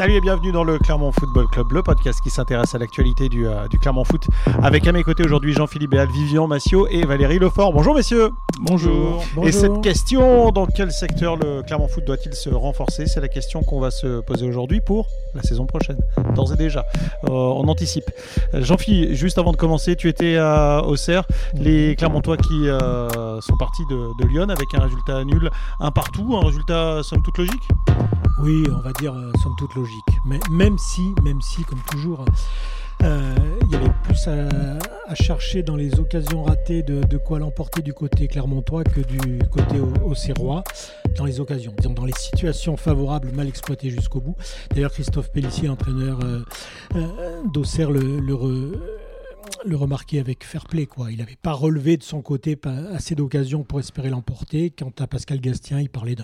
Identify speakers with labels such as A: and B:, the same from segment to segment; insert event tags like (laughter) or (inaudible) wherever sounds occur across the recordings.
A: Salut et bienvenue dans le Clermont Football Club, le podcast qui s'intéresse à l'actualité du, euh, du, Clermont Foot. Avec à mes côtés aujourd'hui Jean-Philippe Béal, Vivian Massio et Valérie Lefort. Bonjour messieurs.
B: Bonjour.
A: Et cette question, dans quel secteur le Clermont Foot doit-il se renforcer? C'est la question qu'on va se poser aujourd'hui pour la saison prochaine, d'ores et déjà. Euh, on anticipe. Euh, Jean-Philippe, juste avant de commencer, tu étais à Auxerre. Les Clermontois qui euh, sont partis de, de, Lyon avec un résultat nul, un partout, un résultat somme toute logique?
B: Oui, on va dire somme toute logique. Mais même si, même si, comme toujours, euh, il y avait plus à, chercher dans les occasions ratées de, quoi l'emporter du côté clermontois que du côté auxerrois dans les occasions, disons dans les situations favorables mal exploitées jusqu'au bout. D'ailleurs, Christophe Pellissier, entraîneur euh, euh, d'Auxerre, le, le le remarquer avec fair play. Quoi. Il n'avait pas relevé de son côté assez d'occasions pour espérer l'emporter. Quant à Pascal Gastien, il parlait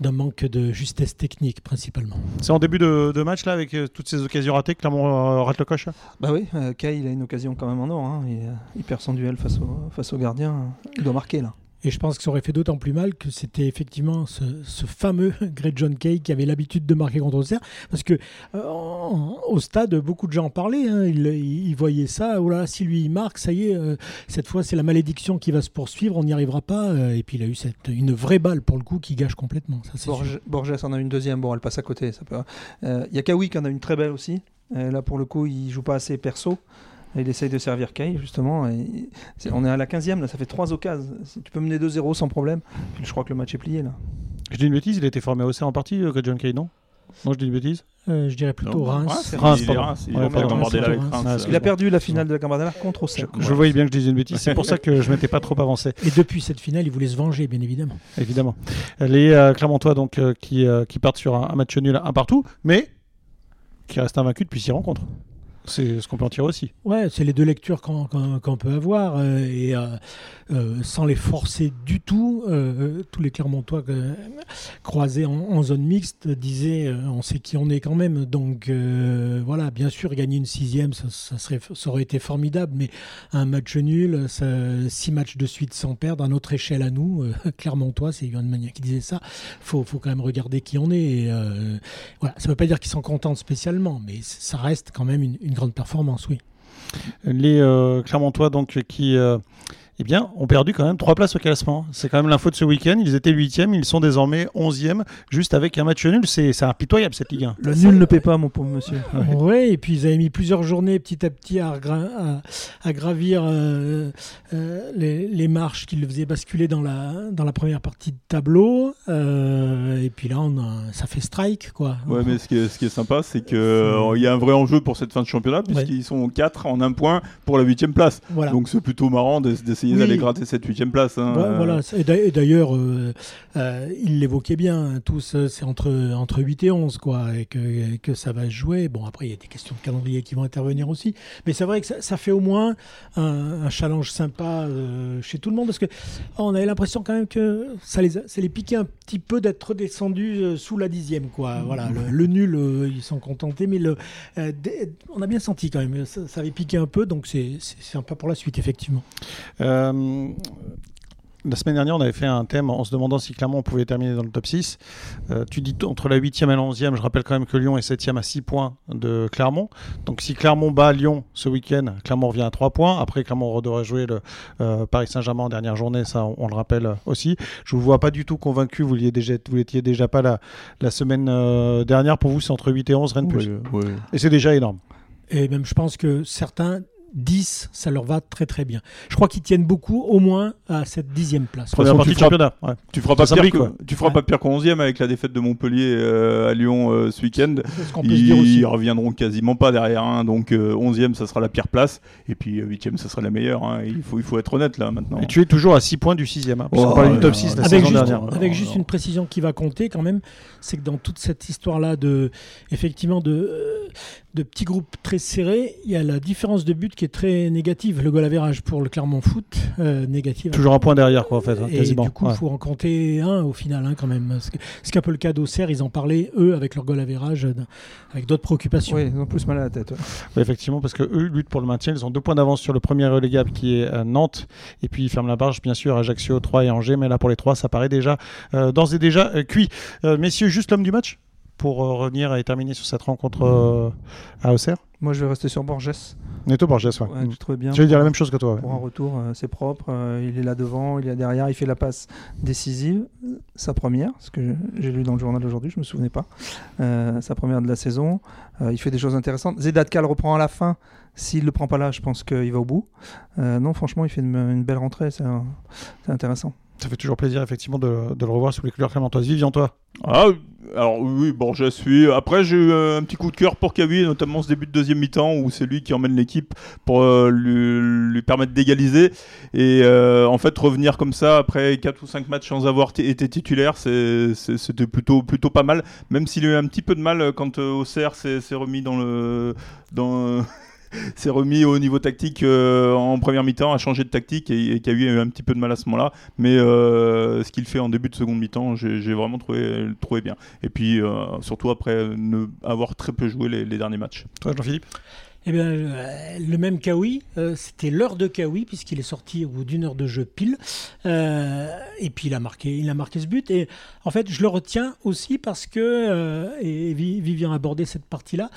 B: d'un manque de justesse technique principalement.
A: C'est en début de, de, match là avec euh, toutes ces occasions ratées que Clermont euh, rate le coche
C: Bah oui, euh, Kai il a une occasion quand même en or. Hein. Il, il, perd son duel face au, face au gardien. Il doit marquer là.
B: Et je pense que ça aurait fait d'autant plus mal que c'était effectivement ce, ce, fameux (laughs) Greg John Kay qui avait l'habitude de marquer contre Auxerre. Parce que euh, en, au stade, beaucoup de gens en parlaient. Hein, ils, ils, voyaient ça. Oh là, si lui il marque, ça y est, euh, cette fois c'est la malédiction qui va se poursuivre. On n'y arrivera pas. Euh, et puis il a eu cette, une vraie balle pour le coup qui gâche complètement. Ça,
C: Borges, Borges en a une deuxième. Bon, elle passe à côté. Il y a Kawi qui en a une très belle aussi. là pour le coup, il joue pas assez perso. Il essaye de servir Kay, justement. Et est, on est à la 15e, là, ça fait trois occasions. Tu peux mener 2-0 sans problème. Puis je crois que le match est plié, là.
A: Je dis une bêtise, il a été formé aussi en partie, euh, John Kay, non? Non, je dis une bêtise
B: euh, Je dirais plutôt non, Reims.
A: Reims, Reims, Reims, il,
C: ouais, avec Reims. il a perdu la finale de la Gambardella contre Auxerre.
A: Je, je voyais bien que je disais une bêtise, c'est pour ça que je m'étais pas trop avancé.
B: Et depuis cette finale, il voulait se venger, bien évidemment.
A: Évidemment. Les euh, Clermontois donc, euh, qui, euh, qui partent sur un, un match nul un partout, mais qui restent invaincus depuis six rencontres. C'est ce qu'on peut en tirer aussi.
B: Ouais, c'est les deux lectures qu'on qu peut avoir. Euh, et euh, euh, sans les forcer du tout, tous les Clermontois croisés en, zone mixte disaient on sait qui on est quand même. Donc voilà, bien sûr, gagner une sixième, ça, serait, ça aurait été formidable. Mais un match nul, six matchs de suite sans perdre, à notre échelle à nous, (laughs) Clermontois, c'est Yohann Mania qui disait ça, faut, faut, quand même regarder qui on est. Ça ne veut pas dire qu'ils sont contents spécialement, mais ça reste quand même une grande performance, oui.
A: Les euh, Clermontois, donc, qui euh, eh bien, ont perdu quand même trois places au classement. C'est quand même l'info de ce week-end. Ils étaient huitièmes, ils sont désormais onzièmes, juste avec un match nul. C'est impitoyable cette Ligue 1.
C: Le nul ne paie pas, mon pauvre monsieur.
B: Oui, ouais, et puis ils avaient mis plusieurs journées petit à petit à, à, à gravir euh, euh, les, les, marches qui le faisaient basculer dans la, dans la première partie de tableau. Euh, et puis là, on a, ça fait strike, quoi.
D: Ouais, mais ce qui est, ce qui est sympa, c'est qu'il y a un vrai enjeu pour cette fin de championnat, puisqu'ils ouais. sont quatre en un point pour la huitième place. Voilà. Donc c'est plutôt marrant d'essayer essayer oui. d'aller gratter cette huitième place. Hein.
B: Ouais, voilà. Et d'ailleurs, euh, euh, il l'évoquait bien, tous, c'est entre, entre 8 et 11, quoi, et que, que ça va jouer. Bon, après, il y a des questions de calendrier qui vont intervenir aussi. Mais c'est vrai que ça, ça, fait au moins un, un challenge sympa euh, chez tout le monde, parce que oh, on avait l'impression quand même que ça les, ça les piquait un petit peu d'être redescendus euh, sous la dixième, quoi. Mmh. Voilà, le, le nul, euh, ils sont contentés, mais le, on a bien senti quand même, ça, ça avait piqué un peu, donc c'est sympa pour la suite, effectivement.
A: Euh, la semaine dernière, on avait fait un thème en se demandant si Clermont pouvait terminer dans le top 6. Euh, tu dis entre la 8e et la 11e, je rappelle quand même que Lyon est 7e à 6 points de Clermont. Donc si Clermont bat Lyon ce week-end, Clermont revient à 3 points. Après, Clermont devrait jouer le euh, Paris Saint-Germain en dernière journée, ça on, on, le rappelle aussi. Je ne vous vois pas du tout convaincu, vous l'étiez déjà, pas la, la semaine euh, dernière. Pour vous, c'est entre 8 et 11, rien de plus.
D: Oui, oui.
A: Et c'est déjà énorme.
B: Et même, je pense que certains 10, ça leur va très très bien. Je crois qu'ils tiennent beaucoup, au moins à cette dixième place.
A: Première partie
D: tu
A: du championnat. Ouais.
D: Tu feras pas, pire, que, tu feras ouais. pas pire qu'en 11e avec la défaite de Montpellier euh, à Lyon euh, ce week-end. Ils, ils reviendront quasiment pas derrière. Hein. Donc euh, 11e, ça sera la pire place. Et puis 8e, ça sera la meilleure. Hein. Il, faut, il faut être honnête là maintenant.
A: Et tu es toujours à 6 points du 6e. Hein, oh, on parlait du top 6 la
B: avec
A: saison
B: juste,
A: dernière.
B: Avec oh, juste non. une précision qui va compter quand même, c'est que dans toute cette histoire-là de, effectivement, de, de petits groupes très serrés, il y a la différence de but qui est très négative. Le goal average pour le Clermont Foot, euh, négative.
A: Toujours un point derrière, quoi, en fait, hein,
B: et
A: quasiment.
B: du coup, il ouais. faut en compter un au final, hein, quand même. Ce qu'un peu le cas d'Auxerre, ils en parlaient, eux, avec leur goal average, avec d'autres préoccupations.
C: Oui, ils ont plus mal à la tête. Ouais.
A: Ouais, effectivement, parce que eux luttent pour le maintien. Ils ont deux points d'avance sur le premier relégable qui est euh, Nantes. Et puis, ils ferment la barge, bien sûr, Ajaccio, 3 et Angers. Mais là, pour les trois, ça paraît déjà, euh, d'ores et déjà, cuit. Euh, messieurs, juste l'homme du match? Pour revenir et terminer sur cette rencontre à Auxerre
C: Moi, je vais rester sur Borges.
A: Neto Borges, ouais.
C: ouais je trouvais bien.
A: Je vais dire la même chose que toi.
C: Pour un retour, c'est propre. il est là devant, il est là derrière, il fait la passe décisive. Sa première, ce que j'ai lu dans le journal aujourd'hui, je me souvenais pas. sa première de la saison. il fait des choses intéressantes. Zedatka reprend à la fin. S'il ne le prend pas là, je pense qu'il va au bout. non, franchement, il fait une, belle rentrée. C'est intéressant.
A: Ça fait toujours plaisir, effectivement, de, le revoir sous les couleurs clémentoises. Vivian, toi
D: Ah, alors oui, bon, je suis. Après, j'ai eu un petit coup de cœur pour Kawi, notamment ce début de deuxième mi-temps où c'est lui qui emmène l'équipe pour euh, lui, permettre d'égaliser. Et euh, en fait, revenir comme ça après 4 ou 5 matchs sans avoir été titulaire, c'était plutôt, plutôt pas mal. Même s'il a eu un petit peu de mal quand euh, Auxerre s'est remis dans le. Dans, (laughs) s'est remis au niveau tactique euh, en première mi-temps, a changé de tactique et, qui a eu un petit peu de mal à ce moment-là. Mais euh, ce qu'il fait en début de seconde mi-temps, j'ai vraiment trouvé, trouvé bien. Et puis euh, surtout après ne avoir très peu joué les, derniers matchs.
A: Jean-Philippe?
B: Eh bien, euh, le même Kawi, euh, c'était l'heure de Kawi, puisqu'il est sorti au bout d'une heure de jeu pile. Euh, et puis, il a, marqué, il a marqué ce but. Et en fait, je le retiens aussi parce que, et Vivien a abordé cette partie-là,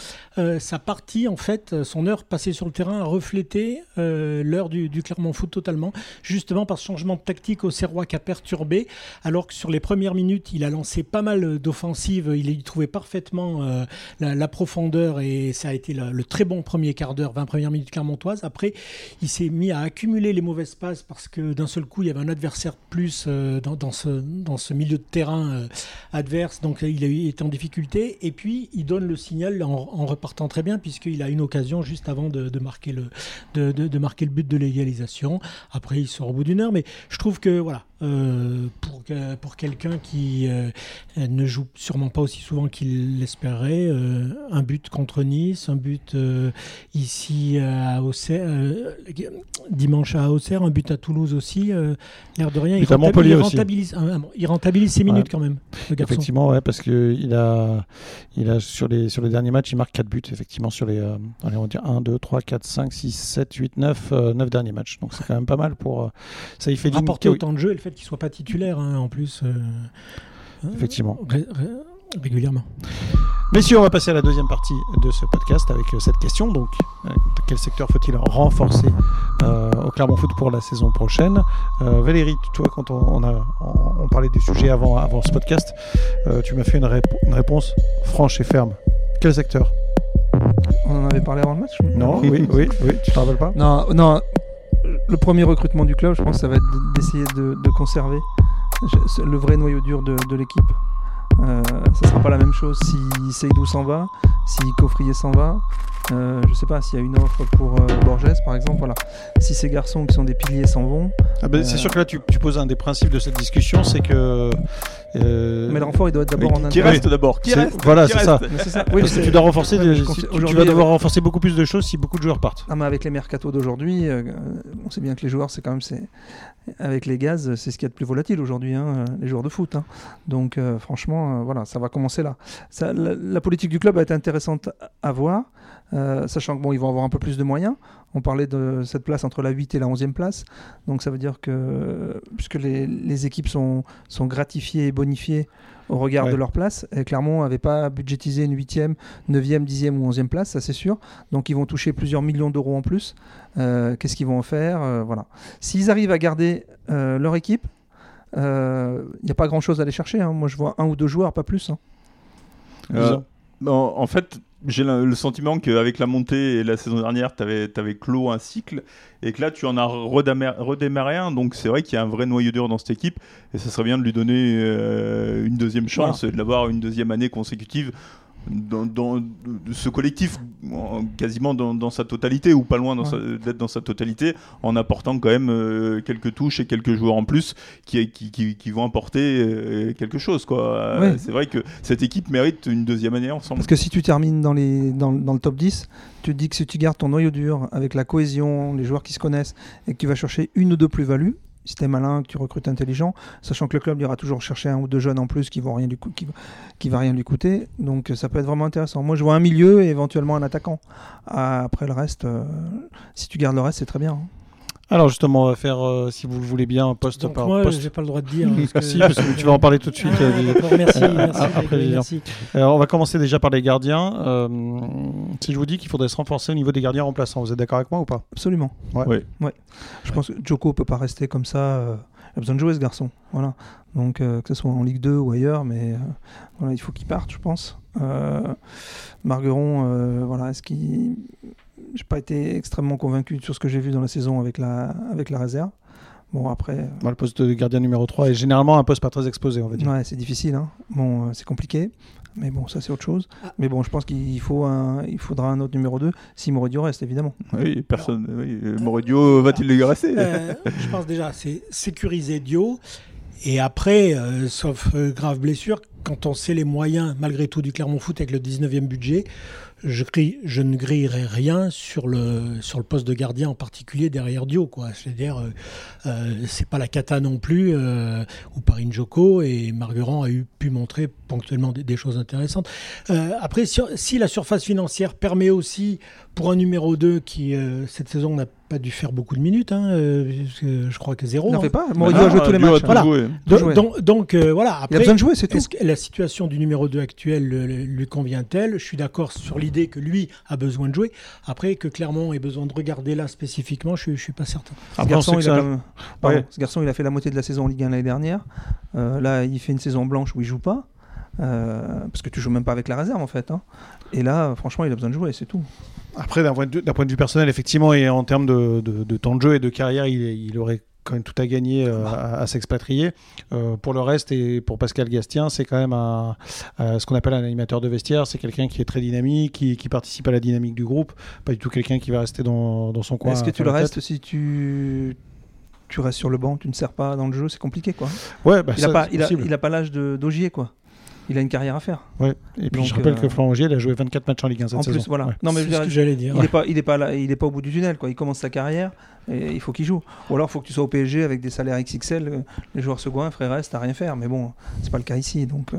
B: sa partie, en fait, son heure passée sur le terrain a reflété l'heure du, Clermont Foot totalement, justement par ce changement de tactique au Serrois qui a perturbé, alors que sur les premières minutes, il a lancé pas mal d'offensives, il y trouvait parfaitement la, profondeur et ça a été le très bon premier quart d'heure, 20 premières minutes clermontoises. Après, il s'est mis à accumuler les mauvaises passes parce que d'un seul coup, il y avait un adversaire plus euh, dans, ce, milieu de terrain euh, adverse. Donc, il été en difficulté. Et puis, il donne le signal en, repartant très bien puisqu'il a une occasion juste avant de, marquer, le, de, de, marquer le but de l'égalisation. Après, il sort au bout d'une heure. Mais je trouve que, voilà, euh, pour, pour quelqu'un qui ne joue sûrement pas aussi souvent qu'il l'espérait, un but contre Nice, un but ici à Auxerre, euh, dimanche à Auxerre, un but à Toulouse aussi. Euh, l'air de rien, il, rentabilise, ah, il, rentabilise, ses minutes quand même.
A: Effectivement, ouais, parce qu'il a, il a sur, les, sur les derniers matchs, il marque 4 buts, effectivement, sur les euh, allez, on va dire 1, 2, 3, 4, 5, 6, 7, 8, 9, 9 derniers matchs. Donc c'est quand même pas mal pour. ça il fait
B: Rapporter autant de jeux le fait qu'il soit pas titulaire hein, en plus.
A: effectivement.
B: régulièrement.
A: Messieurs, on va passer à la deuxième partie de ce podcast avec euh, cette question. Donc, euh, quel secteur faut-il renforcer euh, au Clermont Foot pour la saison prochaine? Valérie, toi, quand on, a, on, parlait du sujet avant, avant ce podcast, tu m'as fait une, une, réponse franche et ferme. Quel secteur?
C: On en avait parlé avant le match
A: Non, oui, oui, oui, tu te rappelles pas?
C: Non, non. Le premier recrutement du club, je pense, ça va être d'essayer de, conserver le vrai noyau dur de, de l'équipe. Euh, ça sera pas la même chose si Seydou s'en va, si Coffrier s'en va. Euh, je sais pas s'il y a une offre pour euh, Borges par exemple. Voilà. Si ces garçons qui sont des piliers s'en vont.
A: Ah ben, c'est sûr que là tu, tu, poses un des principes de cette discussion, c'est que.
C: Mais le renfort il doit être d'abord en
D: Qui reste d'abord Qui reste
A: Voilà, c'est ça. ça. Oui, parce que tu dois renforcer. tu, vas devoir renforcer beaucoup plus de choses si beaucoup de joueurs partent.
C: Ah, mais avec les mercatos d'aujourd'hui, on sait bien que les joueurs c'est quand même c'est avec les gaz, c'est ce qu'il y a de plus volatile aujourd'hui, hein, les joueurs de foot. Hein. Donc euh, franchement, euh, voilà, ça va commencer là. la, politique du club va être intéressante à voir, euh, sachant que bon, ils vont avoir un peu plus de moyens. On parlait de cette place entre la 8 et la 11e place. Donc ça veut dire que, puisque les, les équipes sont, sont gratifiées et bonifiées au regard de leur place. Et Clermont n'avait pas budgétisé une 8e, 9e, 10e ou 11e place, ça c'est sûr. Donc ils vont toucher plusieurs millions d'euros en plus. Euh, qu'est-ce qu'ils vont en faire? Euh, Voilà. S'ils arrivent à garder euh, leur équipe, il n'y a pas grand-chose à aller chercher. Hein. Moi je vois un ou deux joueurs, pas plus.
D: Hein. en fait, j'ai le sentiment qu'avec la montée et la saison dernière, tu avais, avais, clos un cycle et que là, tu en as redémarré un. Donc, c'est vrai qu'il y a un vrai noyau dur dans cette équipe et ça serait bien de lui donner euh, une deuxième chance et de l'avoir une deuxième année consécutive dans, ce collectif quasiment dans, sa totalité ou pas loin d'être dans sa totalité en apportant quand même euh, quelques touches et quelques joueurs en plus qui, qui, vont apporter euh, quelque chose quoi. C'est vrai que cette équipe mérite une deuxième année ensemble.
C: Parce que si tu termines dans, les, dans, dans le top 10, tu te dis que si tu gardes ton noyau dur avec la cohésion, les joueurs qui se connaissent et que tu vas chercher une ou deux plus-values, si t'es malin, que tu recrutes intelligent, sachant que le club ira toujours chercher un ou deux jeunes en plus qui vont rien du qui, qui va rien lui coûter. Donc ça peut être vraiment intéressant. Moi je vois un milieu et éventuellement un attaquant. après le reste, euh, si tu gardes le reste, c'est très bien. Hein.
A: Alors justement, on va faire, euh, si vous le voulez bien, poste
B: Donc
A: par
B: moi,
A: poste.
B: j'ai pas le droit de dire. parce (laughs) que-
A: Si, parce que tu vas en parler tout de suite.
B: Ah,
A: euh, (laughs)
B: d'accord, merci, merci,
A: après,
B: merci.
A: Alors, on va commencer déjà par les gardiens. Euh, si je vous dis qu'il faudrait se renforcer au niveau des gardiens remplaçants, vous êtes d'accord avec moi ou pas?
C: Absolument.
A: Ouais.
D: Ouais.
C: Je pense que Joko peut pas rester comme ça. euh, il a besoin de jouer ce garçon. Voilà. Donc euh, que ce soit en Ligue 2 ou ailleurs, mais euh, voilà, il faut qu'il parte, je pense. Euh, Margueron, euh, voilà, est-ce qu'il. J'ai pas été extrêmement convaincu sur ce que j'ai vu dans la saison avec la, avec la réserve. Bon, après, euh,
A: Le poste de gardien numéro 3 est généralement un poste pas très exposé, on va dire.
C: ouais, c'est difficile. Hein. Bon, euh, c'est compliqué. Mais bon, ça c'est autre chose.
B: Ah.
C: Mais bon, je pense qu'il faut un, il faudra un autre numéro 2 si Moridio reste, évidemment.
D: Oui, personne. Oui, euh, va-t-il les rester?
B: Euh, je pense déjà, c'est sécuriser Dio. Et après, euh, sauf euh, grave blessure, quand on sait les moyens, malgré tout, du Clermont Foot avec le 19e budget, je, ne grillerai rien sur le, sur le poste de gardien, en particulier derrière Dio. C'est-à-dire, euh, euh, c'est pas la cata non plus, euh, ou par Joko, et Marguerand a eu, pu montrer ponctuellement des, choses intéressantes. Euh, après, si, la surface financière permet aussi, pour un numéro 2 qui, cette saison, n'a pas dû faire beaucoup de minutes, hein, euh, parce que je crois que zéro.
C: Il n'en
B: hein.
C: fait pas.
D: Bah non,
C: a joué tous les matchs.
B: Voilà. Donc,
C: jouer.
B: donc, donc, euh, voilà.
C: Il a
B: Après,
C: besoin de jouer, c'est tout.
B: est-ce que la situation du numéro 2 actuel le- le- lui convient-elle? Je suis d'accord sur l'idée que lui a besoin de jouer. Après, que Clermont ait besoin de regarder là spécifiquement, je ne suis pas certain.
C: Ce
A: Après,
C: garçon, il a
A: ça-
C: quand même- pardon,
A: Ouais.
C: ce garçon, il a fait la moitié de la saison en Ligue 1 l'année dernière. Euh, là, il fait une saison blanche où il joue pas. Euh, parce que tu joues même pas avec la réserve en fait. hein. Et là, franchement, il a besoin de jouer, c'est tout.
A: Après, d'un point, de- d'un point de vue personnel, effectivement, et en termes de, de- de temps de jeu et de carrière, il, il aurait quand même tout à gagner euh, à, à s'expatrier. Euh, pour le reste, et pour Pascal Gastien, c'est quand même un, euh, ce qu'on appelle un animateur de vestiaire. C'est quelqu'un qui est très dynamique, qui, qui participe à la dynamique du groupe. Pas du tout quelqu'un qui va rester dans, dans son coin.
C: Est-ce que tu le restes
A: tête.
C: si tu tu restes sur le banc, tu ne sers pas dans le jeu, c'est compliqué quoi.
A: Ouais, bah,
C: Il
A: ça,
C: a pas,
A: c'est
C: il a,
A: possible.
C: il a pas l'âge d'Ogier quoi. Il a une carrière à faire.
A: Ouais. Et puis
C: Donc,
A: je rappelle
C: euh,
A: que Florent Augier, il a joué 24 matchs en Ligue 1 cette
C: en
A: saison.
C: plus, voilà.
A: Ouais.
C: Non mais je
B: C'est
C: veux
B: ce
C: dire,
B: que j'allais dire.
C: il n'est pas, il est pas là, il est pas au bout du tunnel quoi. Il commence sa carrière et il faut qu'il joue. Ou alors il faut que tu sois au PSG avec des salaires XXL. euh, Les joueurs se goinfrent et restent à rien faire. Mais bon, c'est pas le cas ici donc. euh,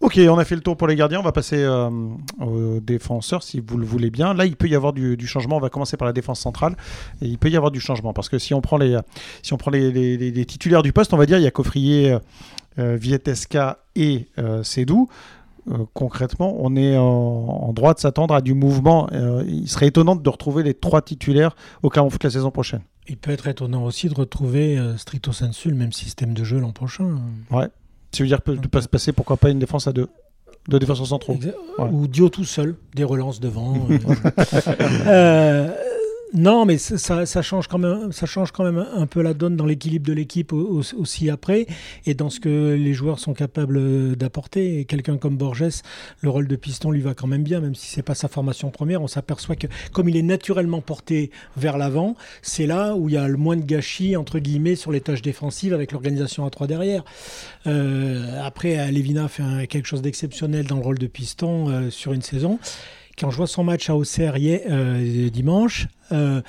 A: Ok, on a fait le tour pour les gardiens. On va passer euh, aux défenseurs, si vous le voulez bien. Là, il peut y avoir du, du changement. On va commencer par la défense centrale. Et il peut y avoir du changement parce que si on prend les, si on prend les, les- les- les titulaires du poste, on va dire il y a Coffrier, euh, euh, Vietesca et euh, Sédou. Euh, concrètement, on est en, en droit de s'attendre à du mouvement. Euh, il serait étonnant de retrouver les trois titulaires au Clermont Foot la saison prochaine.
B: Il peut être étonnant aussi de retrouver euh, stricto sensu le même système de jeu l'an prochain.
A: Ça veut dire peut pas se passer pourquoi pas une défense à deux, deux défenseurs centraux.
B: Ou Dio tout seul, des relances devant. euh. (laughs) Non, mais ça, ça- change quand même, ça change quand même un peu la donne dans l'équilibre de l'équipe au- au- aussi après et dans ce que les joueurs sont capables d'apporter. Et quelqu'un comme Borges, le rôle de piston lui va quand même bien, même si c'est pas sa formation première. On s'aperçoit que comme il est naturellement porté vers l'avant, c'est là où il y a le moins de gâchis entre guillemets sur les tâches défensives avec l'organisation à 3 derrière. Euh, après, Levina fait un- quelque chose d'exceptionnel dans le rôle de piston euh, sur une saison. Quand je vois son match à Auxerre hier, euh, dimanche, euh,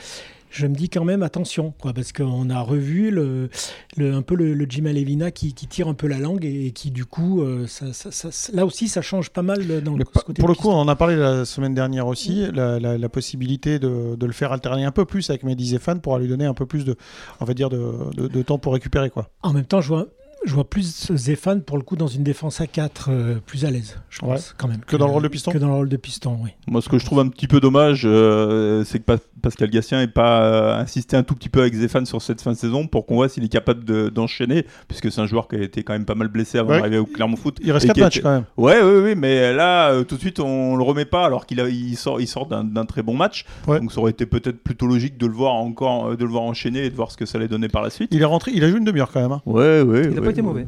B: je me dis quand même attention, quoi, parce qu'on a revu le, le- un peu le, le Jim Levina qui, qui tire un peu la langue et, qui du coup, euh, ça- ça- ça- là aussi, ça change pas mal dans le côté
A: pour le coup, on en a parlé la semaine dernière aussi, la, la- la possibilité de, de le faire alterner un peu plus avec Mehdi Zéphane pour lui donner un peu plus de, on va dire, de, de- de temps pour récupérer. Quoi.
B: En même temps, je vois, je vois plus Zéphane pour le coup dans une défense à 4 euh, plus à l'aise, je pense,
A: Ouais.
B: quand même.
A: Que dans le rôle de piston
B: Que dans le rôle de piston, oui.
D: Moi, ce que je trouve un petit peu dommage, euh, c'est que Pa- Pascal Gatien n'ait pas euh, insisté un tout petit peu avec Zéphane sur cette fin de saison pour qu'on voit s'il est capable de- d'enchaîner, puisque c'est un joueur qui a été quand même pas mal blessé avant
A: Ouais.
D: d'arriver au Clermont Foot.
A: Il reste
D: Et
A: 4
D: qui
A: matchs
D: était-
A: quand même.
D: Ouais, ouais, ouais, mais là, euh, tout de suite, on le remet pas alors qu'il a- il sort, il sort d'un très bon match.
A: Ouais.
D: Donc, ça aurait été peut-être plutôt logique de le voir encore, euh, de le voir enchaîner et de voir ce que ça allait donner par la suite.
A: Il est rentré, il a joué une demi-heure quand même. hein.
D: Ouais, ouais.
C: Il pas été mauvais.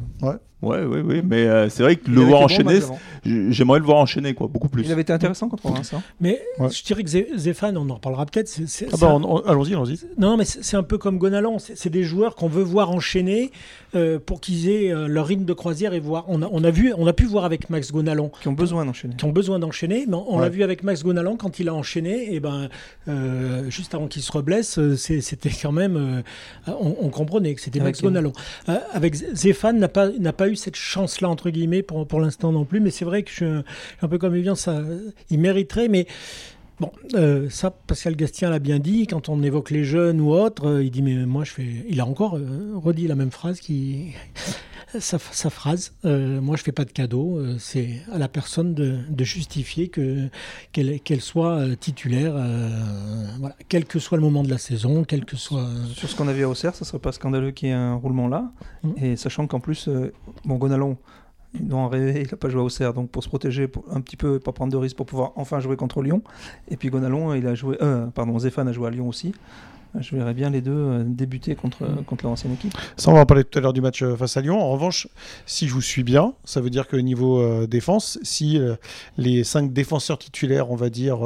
D: Ouais, ouais. Mais euh, c'est vrai que
C: Il
D: le voir
C: bon
D: enchaîner, j'aimerais le voir enchaîner, quoi, beaucoup plus.
C: Il avait été intéressant contre hein.
B: Mais
A: Ouais.
B: je dirais que Zé- Zéphane, on en reparlera peut-être.
A: Ah bah,
B: un-
A: on- on- allons-y, allons-y.
B: Non, mais c'est un peu comme Gonalon. C'est des joueurs qu'on veut voir enchaîner euh, pour qu'ils aient euh, leur rythme de croisière et voir. On a, on a vu, on a pu voir avec Max Gonalon
C: Qui ont besoin d'enchaîner.
B: qui ont besoin d'enchaîner, mais on
A: Ouais.
B: l'a vu avec Max Gonalon quand il a enchaîné. Et ben, euh, juste avant qu'il se reblesse, c'était quand même, euh, on, on comprenait que c'était Max Gonalon. Euh, avec Zéphane n'a pas n'a pas eu cette chance-là entre guillemets pour l'instant non plus. Mais c'est vrai que je suis un, un peu comme Evian, ça, il mériterait, mais Bon, euh, ça, Pascal Gastien l'a bien dit. Quand on évoque les jeunes ou autres, il dit mais moi je fais. Il a encore redit la même phrase qui (laughs) sa, phrase. Euh, moi, je fais pas de cadeau. Euh, c'est à la personne de, justifier que qu'elle soit euh, titulaire, voilà, quel que soit le moment de la saison, quel que soit.
C: Sur ce qu'on a vu à Auxerre, ça serait pas scandaleux qu'il y ait un roulement là. Mmh. Et sachant qu'en plus, bon, Gonalon, il doit en rêver, il n'a pas joué à Auxerre, donc pour se protéger un petit peu, pas prendre de risques pour pouvoir enfin jouer contre Lyon. Et puis Gonalon, il a joué, pardon, Zéphane a joué à Lyon aussi. Je verrais bien les deux euh, débuter contre, mm. contre leur ancienne équipe.
A: Ça, on va en parler tout à l'heure du match euh, face à Lyon. En revanche, si je vous suis bien, ça veut dire que niveau euh, défense, si les cinq défenseurs titulaires, on va dire,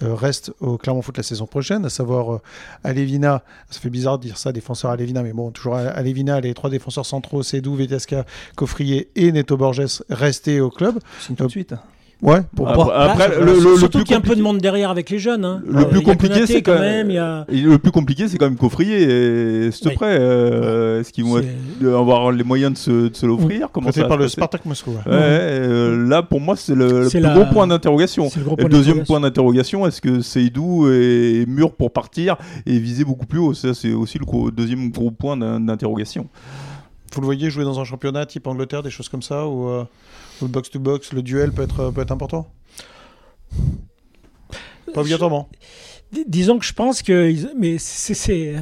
A: restent au Clermont Foot la saison prochaine, à savoir Alevina, ça fait bizarre de dire ça, défenseur Alevina, mais bon, toujours Alevina, les trois défenseurs centraux, Cédou, Vetasca, Coffrier et Neto Borges restés au club.
C: tout de suite.
A: Ouais,
B: pour après, bah, le, surtout qu'il y a un peu de monde derrière avec les jeunes. Hein.
D: Le, plus compliqué, c'est quand même. Le plus compliqué, c'est quand même Coffrier. S'il te plaît, euh, est-ce qu'ils vont avoir les moyens de se, de se l'offrir?
A: Comment ça par le Spartak Moscou.
D: Ouais. Euh, là, pour moi, c'est le, plus gros point d'interrogation. Le, le deuxième point d'interrogation, est-ce que Seydou est mûr pour partir et viser beaucoup plus haut? Ça, c'est aussi le deuxième gros point d'interrogation.
A: Vous le voyez jouer dans un championnat type Angleterre, des choses comme ça ou euh, le box-to-box, le duel peut être, peut être important Pas obligatoirement.
B: disons que je pense que. Mais c'est.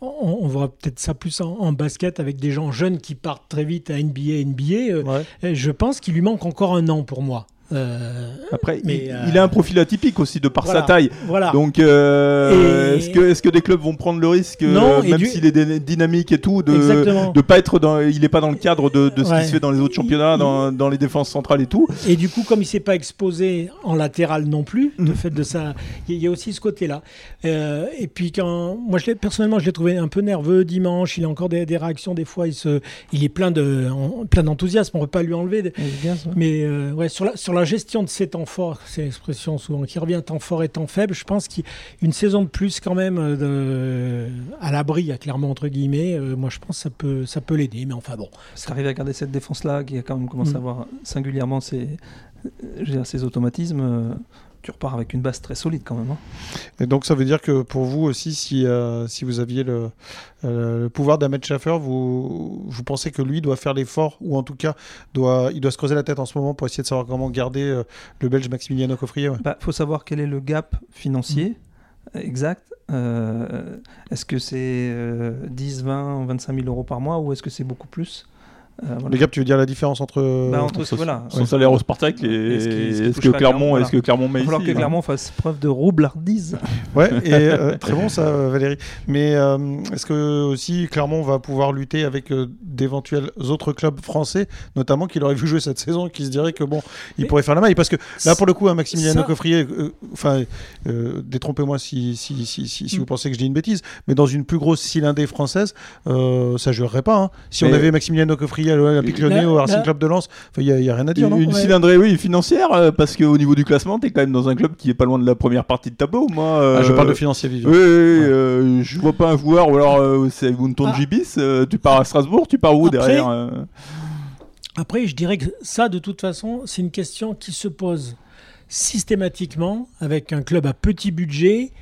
B: On, voit peut-être ça plus en, basket avec des gens jeunes qui partent très vite à NBA, NBA. Euh, je pense qu'il lui manque encore un an pour moi.
D: Euh, Après, mais, il, a un profil atypique aussi de par sa taille. Voilà. Donc, est-ce que, est que des clubs vont prendre le risque, même s'il est dynamique et tout, de ne pas être dans, il n'est pas dans le cadre de, de ce qui se fait dans les autres championnats, dans, dans, les défenses centrales et tout.
B: Et du coup, comme il s'est pas exposé en latéral non plus, de mm. fait de ça, il y, a aussi ce côté-là. Euh, et puis quand, moi, je personnellement, je l'ai trouvé un peu nerveux dimanche. Il a encore des, des, réactions des fois. Il se, il est plein de, plein d'enthousiasme. On ne peut pas lui enlever. Mais euh, ouais, sur la, sur la gestion de ces temps forts, c'est l'expression souvent qui revient, temps fort et temps faible, je pense qu'une saison de plus quand même euh, à l'abri, clairement entre guillemets, euh, moi je pense que ça peut, ça peut l'aider, mais enfin bon.
C: Ça arrive à garder cette défense-là qui a quand même commencé à mm. avoir singulièrement ses, ses automatismes tu repars avec une base très solide quand même. Hein.
A: Et donc ça veut dire que pour vous aussi, si, euh, si vous aviez le, euh, le pouvoir d'Ahmed Schaffer, vous, vous pensez que lui doit faire l'effort, ou en tout cas, doit, il doit se creuser la tête en ce moment pour essayer de savoir comment garder euh, le Belge Maximiliano Coffrier
C: Il bah, faut savoir quel est le gap financier exact. est-ce que c'est 10, 20, 25 000 euros par mois ou est-ce que c'est beaucoup plus?
A: Euh, Les gars, tu veux dire la différence entre,
C: bah, entre voilà,
D: son salaire au Spartak et est-ce que, Clermont, est-ce que Clermont met
C: Il va falloir que Clermont fasse preuve de roublardise. (laughs)
A: Ouais, et euh, très bon ça, Valérie. Mais euh, est-ce que aussi Clermont va pouvoir lutter avec d'éventuels autres clubs français, notamment qui l'auraient vu jouer cette (laughs) saison, qui se dirait que bon, il pourrait faire la maille? Parce que là, pour le coup, un hein, Maximiliano Coffrier, enfin, détrompez-moi si, si, si, si, vous mm. pensez que je dis une bêtise, mais dans une plus grosse cylindrée française, ça jouerait pas. Hein. Si on avait Maximiliano Coffrier à l'Olympique Lyonnais, au Racing Club de Lens. Il n'y a, rien à dire.
D: Une, cylindrée, oui, financière, euh, parce qu'au niveau du classement, tu es quand même dans un club qui est pas loin de la première partie de tableau. Moi,
A: ah, je parle de euh, financier vivant.
D: Oui, euh, je vois pas un joueur, ou alors c'est Gunton ah. tu pars à Strasbourg, tu pars où derrière
B: Après, je dirais que ça, de toute façon, c'est une question qui se pose systématiquement avec un club à petit budget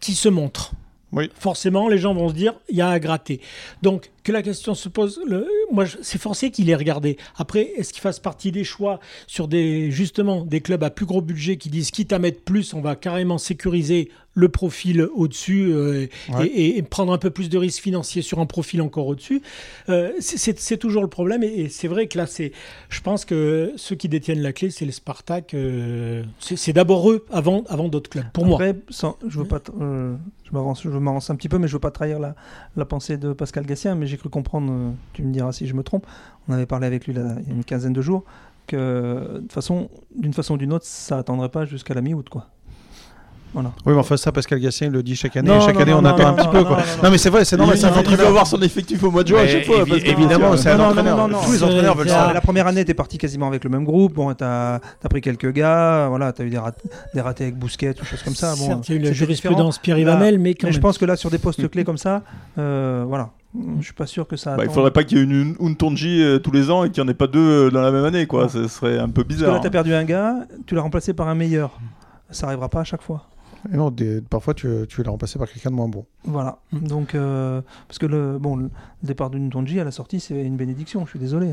B: qui se montre. Oui. Forcément, les gens vont se dire, il y a à gratter. Donc, que la question se pose. Le, moi, c'est forcé qu'il ait regardé. Après, est-ce qu'il fasse partie des choix sur des justement des clubs à plus gros budget qui disent quitte à mettre plus, on va carrément sécuriser le profil au-dessus euh, et, prendre un peu plus de risques financiers sur un profil encore au-dessus. Euh, c'est toujours le problème et, c'est vrai que là, c'est, je pense que ceux qui détiennent la clé, c'est le Spartak. Euh, c'est d'abord eux avant, avant d'autres clubs. Pour
C: moi. je veux pas, je m'avance un petit peu, mais je veux pas trahir la, la pensée de Pascal Gassien, mais j'ai cru comprendre, euh, tu me diras si je me trompe, on avait parlé avec lui il y a une quinzaine de jours, que de façon, d'une façon ou d'une autre, ça attendrait pas jusqu'à la mi-août, quoi.
A: Oui, mais enfin, ça, Pascal Gassien le dit chaque année. chaque année, on attend un petit peu. Quoi. Non, mais c'est vrai, c'est
D: normal. Il, veut avoir son effectif au mois de juin à chaque fois.
A: évidemment, c'est un entraîneur.
C: Tous les entraîneurs veulent ça. La première année, tu es parti quasiment avec le même groupe. Bon, tu as, pris quelques gars. Voilà, tu as eu des, ratés avec Bousquet, ou choses comme ça. Bon,
B: il y a eu la jurisprudence Pierre Ivamel, mais
C: je pense que là, sur des postes clés comme ça, euh, voilà. Je suis pas sûr que ça.
D: Bah, il faudrait pas qu'il y ait une Untonji euh, tous les ans et qu'il n'y en ait pas deux euh, dans la même année, quoi. Ce serait un peu bizarre.
C: Parce que là, tu as perdu un gars, tu l'as remplacé par un meilleur. ça n'arrivera pas à chaque fois.
A: Et non, des, parfois tu, tu l'as remplacé par quelqu'un de moins bon.
C: Voilà. Mm. Donc, euh, parce que le, bon, le départ de Ntonji à la sortie, c'est une bénédiction, je suis désolé.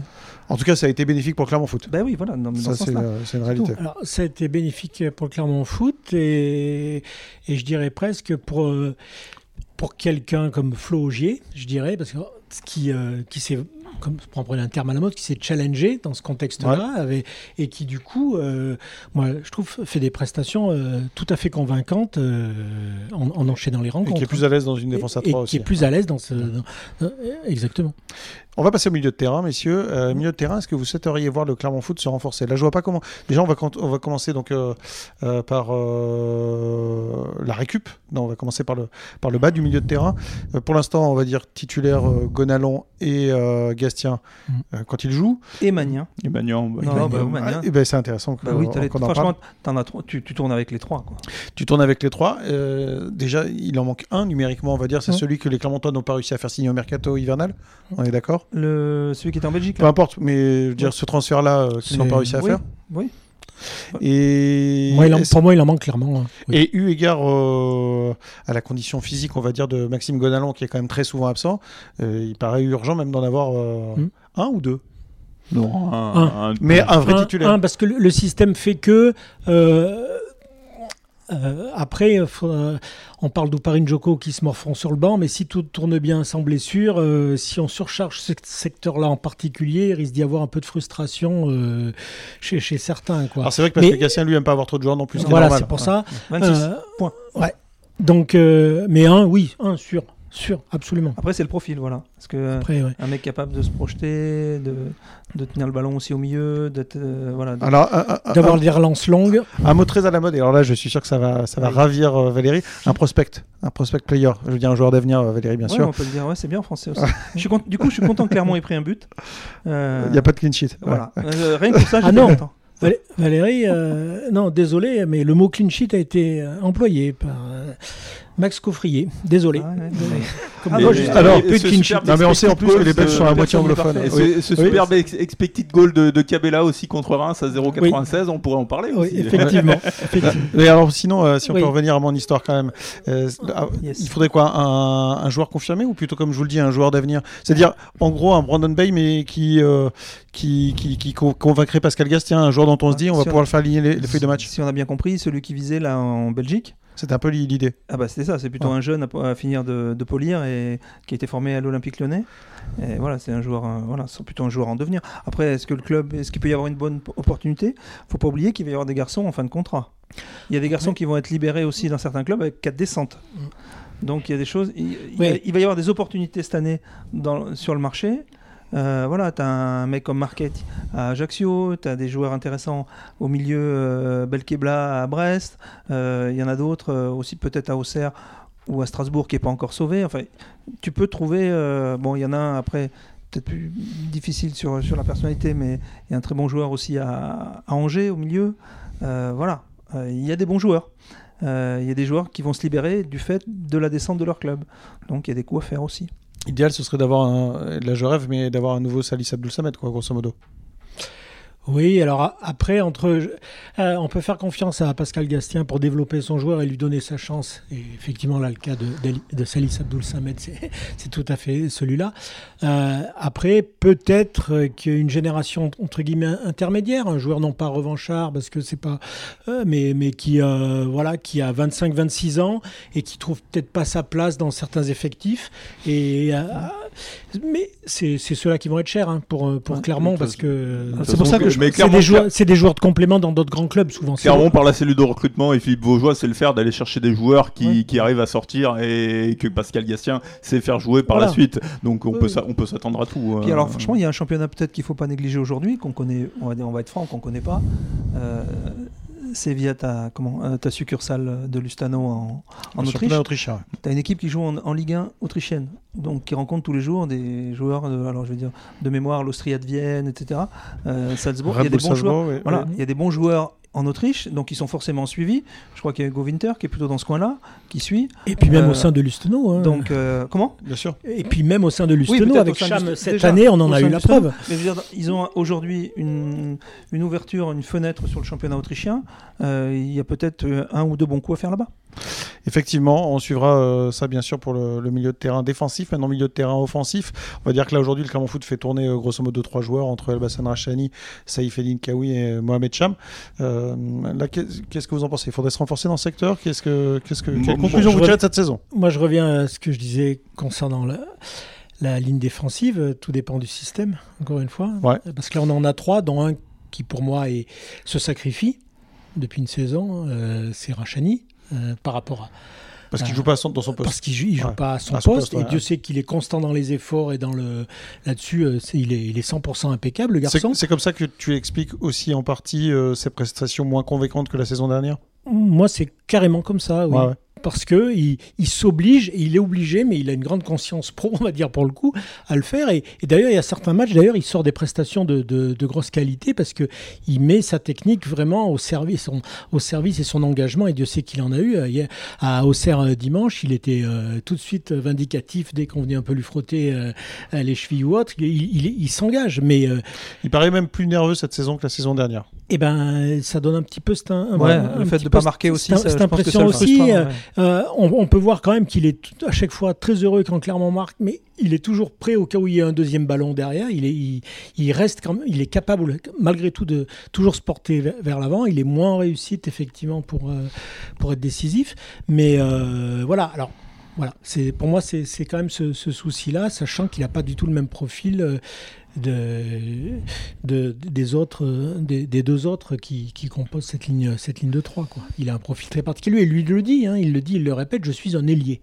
A: En tout cas, ça a été bénéfique pour Clermont Foot.
C: Ben oui, voilà. Dans,
A: ça, c'est une réalité.
B: Alors, ça a été bénéfique pour Clermont Foot et, et je dirais presque pour, euh, pour quelqu'un comme Flo Augier, je dirais, parce que qui, euh, qui s'est comme pour prendre un terme à la mode, qui s'est challengé dans ce contexte-là, et qui du coup, euh, moi je trouve, fait des prestations euh, tout à fait convaincantes euh, en, en, enchaînant les rencontres.
A: Et qui est plus à l'aise dans une défense à 3 aussi.
B: Qui est plus à l'aise dans ce. exactement.
A: On va passer au milieu de terrain, messieurs. Euh, milieu de terrain, est-ce que vous souhaiteriez voir le Clermont Foot se renforcer Là, je vois pas comment. Déjà, on va, on va commencer donc euh, euh, par la récup. Non, on va commencer par le, par le bas du milieu de terrain. pour l'instant, on va dire titulaire Gonalon et Gastien mm. quand ils jouent.
C: Et Magnin.
D: Et Magnan.
C: Bah, non, bah.
A: Ah, ben, c'est intéressant.
C: Bah, oui, franchement, en as tu, tu, tournes avec les trois. Quoi.
A: Tu tournes avec les trois. déjà, il en manque un numériquement, on va dire. C'est mm. celui que les Clermontois n'ont pas réussi à faire signer au mercato hivernal. On est d'accord
C: le, celui qui était en Belgique
A: Peu importe, mais je veux dire, ce transfert-là, euh, qu'ils n'ont pas réussi à faire.
C: Oui.
A: Et
B: pour moi, il en manque clairement. Hein.
A: Et eu égard euh, à la condition physique, on va dire, de Maxime Gonalon, qui est quand même très souvent absent, euh, il paraît urgent même d'en avoir hmm. un ou deux.
D: Non, un,
A: mais un vrai titulaire.
B: Un, parce que le, système fait que euh, après, euh, on parle d'Ouparine Joko qui se morfont sur le banc, mais si tout tourne bien sans blessure, euh, si on surcharge ce secteur-là en particulier, il risque d'y avoir un peu de frustration chez, chez, certains. Quoi.
A: Alors c'est vrai que parce que Cassien lui aime pas avoir trop de joueurs non plus.
B: Voilà, c'est pour ça. 26 points. Ouais. Donc, mais un, oui, un sûr. Sûr, absolument.
C: Après, c'est le profil, voilà. Parce que un mec capable de se projeter, de, de tenir le ballon aussi au milieu, d'être euh, voilà.
B: d'avoir des relances longues.
A: Un mot très à la mode. Et alors là, je suis sûr que ça va, ça va ravir euh, Valérie. Un prospect, un prospect player. Je veux dire un joueur d'avenir, euh, Valérie, bien sûr.
C: On peut le dire. Ouais, c'est bien en français aussi. (laughs) je suis du coup, je suis content que Clermont ait pris un but.
A: Il n'y a pas de clean sheet.
C: Voilà. rien que pour ça, (laughs)
B: ah non. Valérie, non, désolé, mais le mot clean sheet a été employé par Max Coffrier, désolé. Ah, (laughs)
A: ah alors, plus de Non, mais on sait en plus que les Belges sont à moitié anglophones.
D: ce, ce superbe expected goal de, de Cabella aussi contre Reims à 0,96, on pourrait en parler aussi. (laughs)
B: effectivement.
A: Mais alors, sinon, euh, si on peut revenir à mon histoire quand même, euh, ah, il faudrait quoi un, joueur confirmé ou plutôt, comme je vous le dis, un joueur d'avenir? C'est-à-dire, en gros, un Brandon Bay, mais qui, euh, qui, qui, convaincrait Pascal Gastien, un joueur dont on se dit on va pouvoir le faire aligner les feuilles de match.
C: Si on a bien compris, celui qui visait là en Belgique
A: c'est un peu l'idée.
C: Ah bah c'était ça, c'est plutôt un jeune à, finir de, polir et qui a été formé à l'Olympique Lyonnais. Et voilà, c'est un joueur, voilà, c'est plutôt un joueur en devenir. Après, est-ce que le club, est-ce qu'il peut y avoir une bonne opportunité? Faut pas oublier qu'il va y avoir des garçons en fin de contrat. Il y a des garçons qui vont être libérés aussi dans certains clubs avec quatre descentes. Mm. Donc il y a des choses. Il, il, va y avoir des opportunités cette année dans, sur le marché. Euh, voilà, tu as un mec comme Marquette à Ajaccio, tu as des joueurs intéressants au milieu, euh, Belkebla à Brest, euh, il y en a d'autres aussi peut-être à Auxerre ou à Strasbourg qui n'est pas encore sauvé. Enfin, tu peux trouver, bon, il y en a un après peut-être plus difficile sur, la personnalité, mais il y a un très bon joueur aussi à Angers au milieu. voilà, il y a des bons joueurs. Il y a des joueurs qui vont se libérer du fait de la descente de leur club. Donc il y a des coups à faire aussi.
A: Idéal, ce serait d'avoir un. Là, je rêve, mais d'avoir un nouveau Salis Abdul Samed, quoi, grosso modo.
B: Oui, alors après, entre, euh, on peut faire confiance à Pascal Gastien pour développer son joueur et lui donner sa chance. Et effectivement, là, le cas de, de, Salis Abdoul Samed, (laughs) c'est tout à fait celui-là. Euh, après, peut-être qu'une génération, entre guillemets, intermédiaire, un joueur non pas revanchard, parce que c'est pas. Euh, mais, mais qui, voilà, qui a 25-26 ans et qui trouve peut-être pas sa place dans certains effectifs. Et mais c'est ceux-là qui vont être chers hein, pour, pour Clermont parce que c'est pour ça que c'est des, joueurs, des joueurs de complément dans d'autres grands clubs souvent.
D: Clermont par la cellule de recrutement et Philippe Vaugeois c'est le faire d'aller chercher des joueurs qui, qui, arrivent à sortir et que Pascal Gastien sait faire jouer par la suite. Donc on peut on peut s'attendre à tout.
C: Puis alors euh. franchement il y a un championnat peut-être qu'il faut pas négliger aujourd'hui qu'on connaît on va, on va être franc qu'on connaît pas. Euh, c'est via ta, comment, euh, ta succursale de Lustano en, en Autriche.
A: Tu
C: as une équipe qui joue en, Ligue 1 autrichienne, donc qui rencontre tous les jours des joueurs, de, alors je veux dire, de mémoire, l'Austria de Vienne, etc. Euh, Salzbourg. Il y a des bons joueurs. Voilà, il y a des bons joueurs en Autriche, donc ils sont forcément suivis. Je crois qu'il y a Hugo Winter qui est plutôt dans ce coin-là, qui suit.
B: Et puis même au sein de Lustenau. Hein.
C: Donc comment?
A: Bien sûr.
B: Et puis même au sein de Lustenau, avec Cham cette année, on en a eu la preuve.
C: Mais je veux dire, ils ont aujourd'hui une, une ouverture, une fenêtre sur le championnat autrichien. il y a peut-être un ou deux bons coups à faire là-bas.
A: Effectivement, on suivra euh, ça bien sûr pour le, milieu de terrain défensif, maintenant milieu de terrain offensif. On va dire que là aujourd'hui le Clermont Foot fait tourner euh, grosso modo trois joueurs entre Elbassan Rachani, Saïf Eddin Kawi et Mohamed Cham. Euh, qu'est-ce que vous en pensez? Il faudrait se renforcer dans ce secteur? Qu'est-ce que, qu'est-ce que, Quelle conclusion vous tirez de cette saison?
B: Moi je reviens à ce que je disais concernant la, ligne défensive. Tout dépend du système, encore une fois. Parce que là on en a trois, dont un qui pour moi est, se sacrifie depuis une saison, c'est Rachani. Euh, par rapport à.
A: Parce qu'il joue pas dans son poste.
B: Parce qu'il joue, joue pas à son poste. et Dieu sait qu'il est constant dans les efforts et dans le là-dessus, euh, il, est, il est 100% impeccable, le garçon.
A: C'est comme ça que tu expliques aussi en partie euh, ses prestations moins convaincantes que la saison dernière?
B: Moi, c'est carrément comme ça. Oui parce que il, s'oblige, et il est obligé, mais il a une grande conscience pro, on va dire pour le coup, à le faire. Et, d'ailleurs, il y a certains matchs, d'ailleurs, il sort des prestations de, grosse qualité parce que il met sa technique vraiment au service, et son engagement. Et Dieu sait qu'il en a eu. À Auxerre euh, dimanche, il était euh, tout de suite vindicatif dès qu'on venait un peu lui frotter euh, les chevilles ou autre. Il, s'engage, mais
A: il paraît même plus nerveux cette saison que la saison dernière.
B: Eh ben, ça donne un petit peu c'est un,
C: le fait de ne pas marquer aussi,
B: cette impression aussi. Euh, on, peut voir quand même qu'il est à chaque fois très heureux quand Clermont marque, mais il est toujours prêt au cas où il y a un deuxième ballon derrière. Il, est, il, reste quand même, il est capable malgré tout de toujours se porter vers, l'avant. Il est moins en réussite effectivement pour, euh, pour être décisif. Mais euh, voilà, alors voilà, c'est pour moi c'est quand même ce, ce souci-là, sachant qu'il n'a pas du tout le même profil de, des, autres, des, deux autres qui, composent cette ligne, cette ligne de 3. Quoi. Il a un profil très particulier et lui il le dit, hein, il le dit, il le répète, je suis un ailier.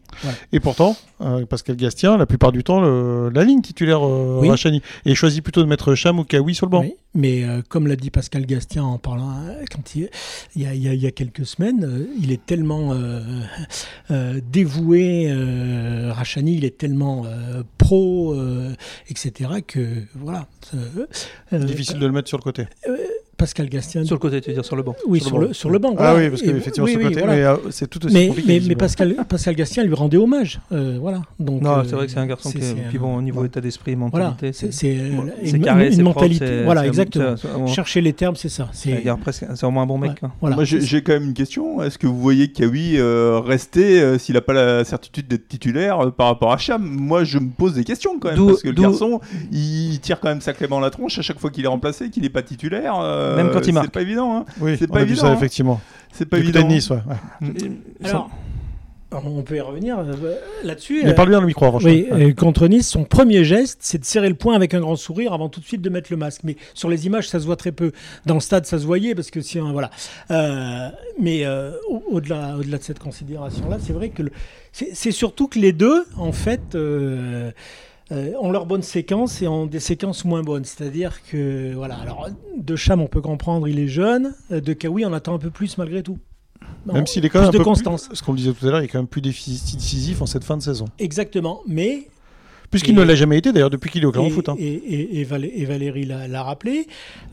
A: Et pourtant, euh, Pascal Gastien, la plupart du temps, la ligne titulaire euh, Rachani, et choisit plutôt de mettre Cham ou Kawi sur le banc.
B: Mais euh, comme l'a dit Pascal Gastien en parlant quand il, il, y a, il, y a, quelques semaines, il est tellement dévoué, Rachani, il est tellement pro, etc., que voilà.
A: Euh, Difficile de le mettre sur le côté.
B: Euh, Pascal Gastien.
C: Sur le côté, tu veux dire sur le banc
B: Oui, sur, le, sur le banc.
A: Ah oui, parce qu'effectivement, sur le côté, mais euh, c'est tout aussi
B: mais,
A: compliqué.
B: Mais, mais Pascal, Pascal Gastien lui rendait hommage. voilà. Donc,
C: non, c'est vrai que c'est un garçon qui est. Puis bon, au niveau état d'esprit, mentalité.
B: Voilà, c'est une, carré, une mentalité. Voilà, exactement. Chercher les termes, c'est ça.
C: C'est au moins un bon mec.
D: Moi, j'ai quand même une question. Est-ce que vous voyez Kawi rester s'il n'a pas la certitude d'être titulaire par rapport à Cham? Moi, je me pose des questions quand même. Parce que le garçon, il tire quand même sacrément la tronche à chaque fois qu'il est remplacé, qu'il n'est pas titulaire.
C: Même quand il marque
D: évident. Hein.
A: Oui,
D: c'est
A: pas évident. Ça, hein. effectivement.
D: C'est pas évident.
A: Nice, ouais.
B: Alors, on peut y revenir euh, là-dessus.
A: Mais euh, parle bien le micro, franchement.
B: Oui, euh, contre Nice, son premier geste, c'est de serrer le poing avec un grand sourire avant tout de suite de mettre le masque. Mais sur les images, ça se voit très peu. Dans le stade, ça se voyait parce que si, voilà. mais au-delà, au-delà de cette considération-là, c'est vrai que c'est surtout que les deux, en fait. Euh, ont leurs bonnes séquences et ont des séquences moins bonnes. C'est-à-dire que, voilà, alors de Cham, on peut comprendre, il est jeune. Euh, de Kawi, on attend un peu plus malgré tout.
A: Même s'il est quand même un de peu constance. ce qu'on disait tout à l'heure, il est quand même plus décisif en cette fin de saison.
B: Exactement, mais
A: Puisqu'il ne l'a jamais été d'ailleurs depuis qu'il est au Clermont Foot. Hein.
B: Et, et, Valérie l'a rappelé,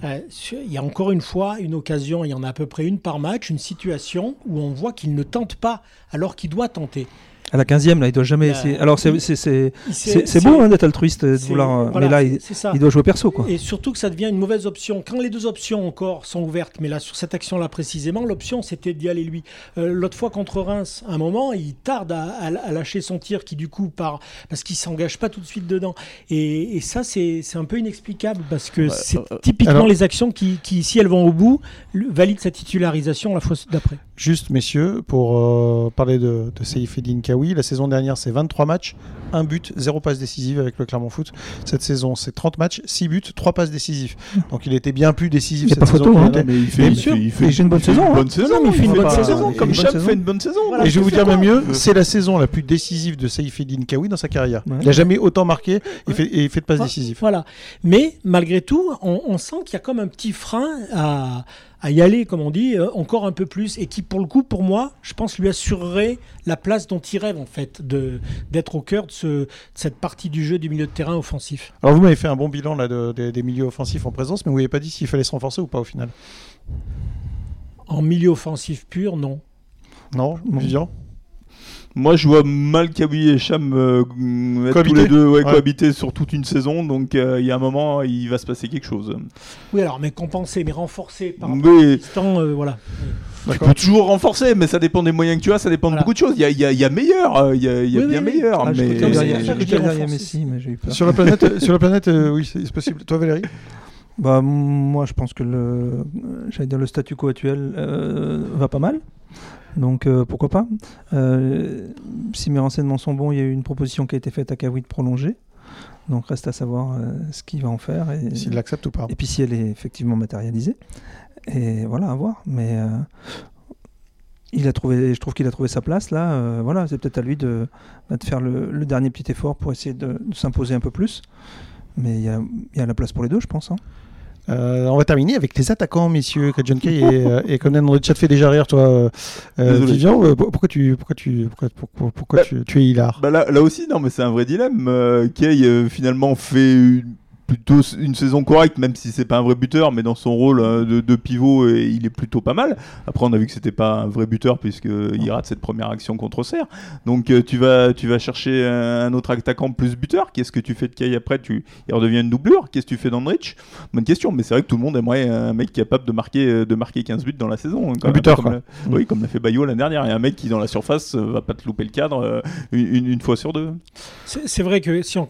B: euh, il y a encore une fois une occasion, il y en a à peu près une par match, une situation où on voit qu'il ne tente pas alors qu'il doit tenter.
C: À la 15e, là, il doit jamais essayer. Alors, c'est beau hein, d'être altruiste, vouloir, mais là, il, il, doit jouer perso. Quoi.
B: Et surtout que ça devient une mauvaise option. Quand les deux options encore sont ouvertes, mais là, sur cette action-là précisément, l'option, c'était d'y aller lui. Euh, l'autre fois, contre Reims, à un moment, il tarde à, lâcher son tir qui, du coup, part, parce qu'il s'engage pas tout de suite dedans. Et, ça, c'est un peu inexplicable, parce que c'est euh, typiquement les actions qui, qui, si elles vont au bout, valident sa titularisation la fois d'après.
A: Juste, messieurs, pour euh, parler de, de Saïf oui, La saison dernière, c'est 23 matchs, 1 but, 0 passe décisive avec le Clermont Foot. Cette saison, c'est 30 matchs, 6 buts, 3 passes décisives. Donc il était bien plus décisif cette
C: pas
A: saison.
C: Photo, hein. mais il fait, il fait, une bonne saison.
A: Bonne saison.
B: il fait une bonne saison.
D: Comme Chap fait une bonne saison.
A: Et je vais vous dire même mieux, c'est la saison la plus décisive de Saïfedine Kawi dans sa carrière. Il n'a jamais autant marqué et fait, et fait de passes décisives.
B: Voilà. Mais malgré tout, on sent qu'il y a comme un petit frein à à y aller, comme on dit, euh, encore un peu plus, et qui, pour le coup, pour moi, je pense, lui assurerait la place dont il rêve, en fait, d'être au cœur de, ce, cette partie du jeu du milieu de terrain offensif.
A: Alors, vous m'avez fait un bon bilan là, des milieux offensifs en présence, mais vous n'avez pas dit s'il fallait se renforcer ou pas au final
B: En milieu offensif pur, non.
A: Non, Vivian?
D: Moi, je vois mal Kawi et Cham euh, être tous les deux ouais, cohabiter sur toute une saison. Donc, euh, il y a un moment, il va se passer quelque chose.
B: Oui, alors, mais compenser, mais renforcer par
D: oui.
B: temps, euh, voilà.
D: Tu peux toujours renforcer, mais ça dépend des moyens que tu as, ça dépend de beaucoup de choses. Il y a, y a, y a meilleur, il y a, y a bien meilleur.
C: Ah,
D: mais...
C: Messi, mais j'ai eu peur.
A: Sur la planète, sur la planète oui, c'est possible. Toi, Valérie?
C: Bah, moi, je pense que le, j'allais dire le statu quo actuel va pas mal. Donc euh, pourquoi pas euh, Si mes renseignements sont bons, il y a eu une proposition qui a été faite à Kawi de prolonger. Donc reste à savoir euh, ce qu'il va en faire.
A: S'il l'accepte ou pas.
C: Et puis si elle est effectivement matérialisée. Et voilà, à voir. Mais il a trouvé, je trouve qu'il a trouvé sa place là. voilà, c'est peut-être à lui de, bah, de faire le, dernier petit effort pour essayer de, s'imposer un peu plus. Mais il y a, y a, la place pour les deux, je pense. Hein.
A: Euh, on va terminer avec les attaquants, messieurs. John Kay et, euh, et Conan, on te fait déjà rire, toi, euh, Vivian. pourquoi tu, pourquoi tu, pourquoi, pourquoi, bah, tu, tu, es hilar?
D: bah là, là, aussi, non, mais c'est un vrai dilemme. Kay finalement fait une plutôt une saison correcte, même si c'est pas un vrai buteur, mais dans son rôle euh, de, pivot, il est plutôt pas mal. Après, on a vu que c'était pas un vrai buteur puisqu'il rate cette première action contre Serre. Donc, euh, tu vas, tu vas chercher un autre attaquant plus buteur. Qu'est-ce que tu fais de Kay après? Tu, Il redevient une doublure. Qu'est-ce que tu fais d'Andrich? Bonne question, mais c'est vrai que tout le monde aimerait un mec capable de marquer, de marquer 15 buts dans la saison.
A: un buteur,
D: comme Oui, comme l'a fait Bayo l'année dernière. Et un mec qui, dans la surface, va pas te louper le cadre euh, une, une, fois sur deux.
B: C'est vrai que si on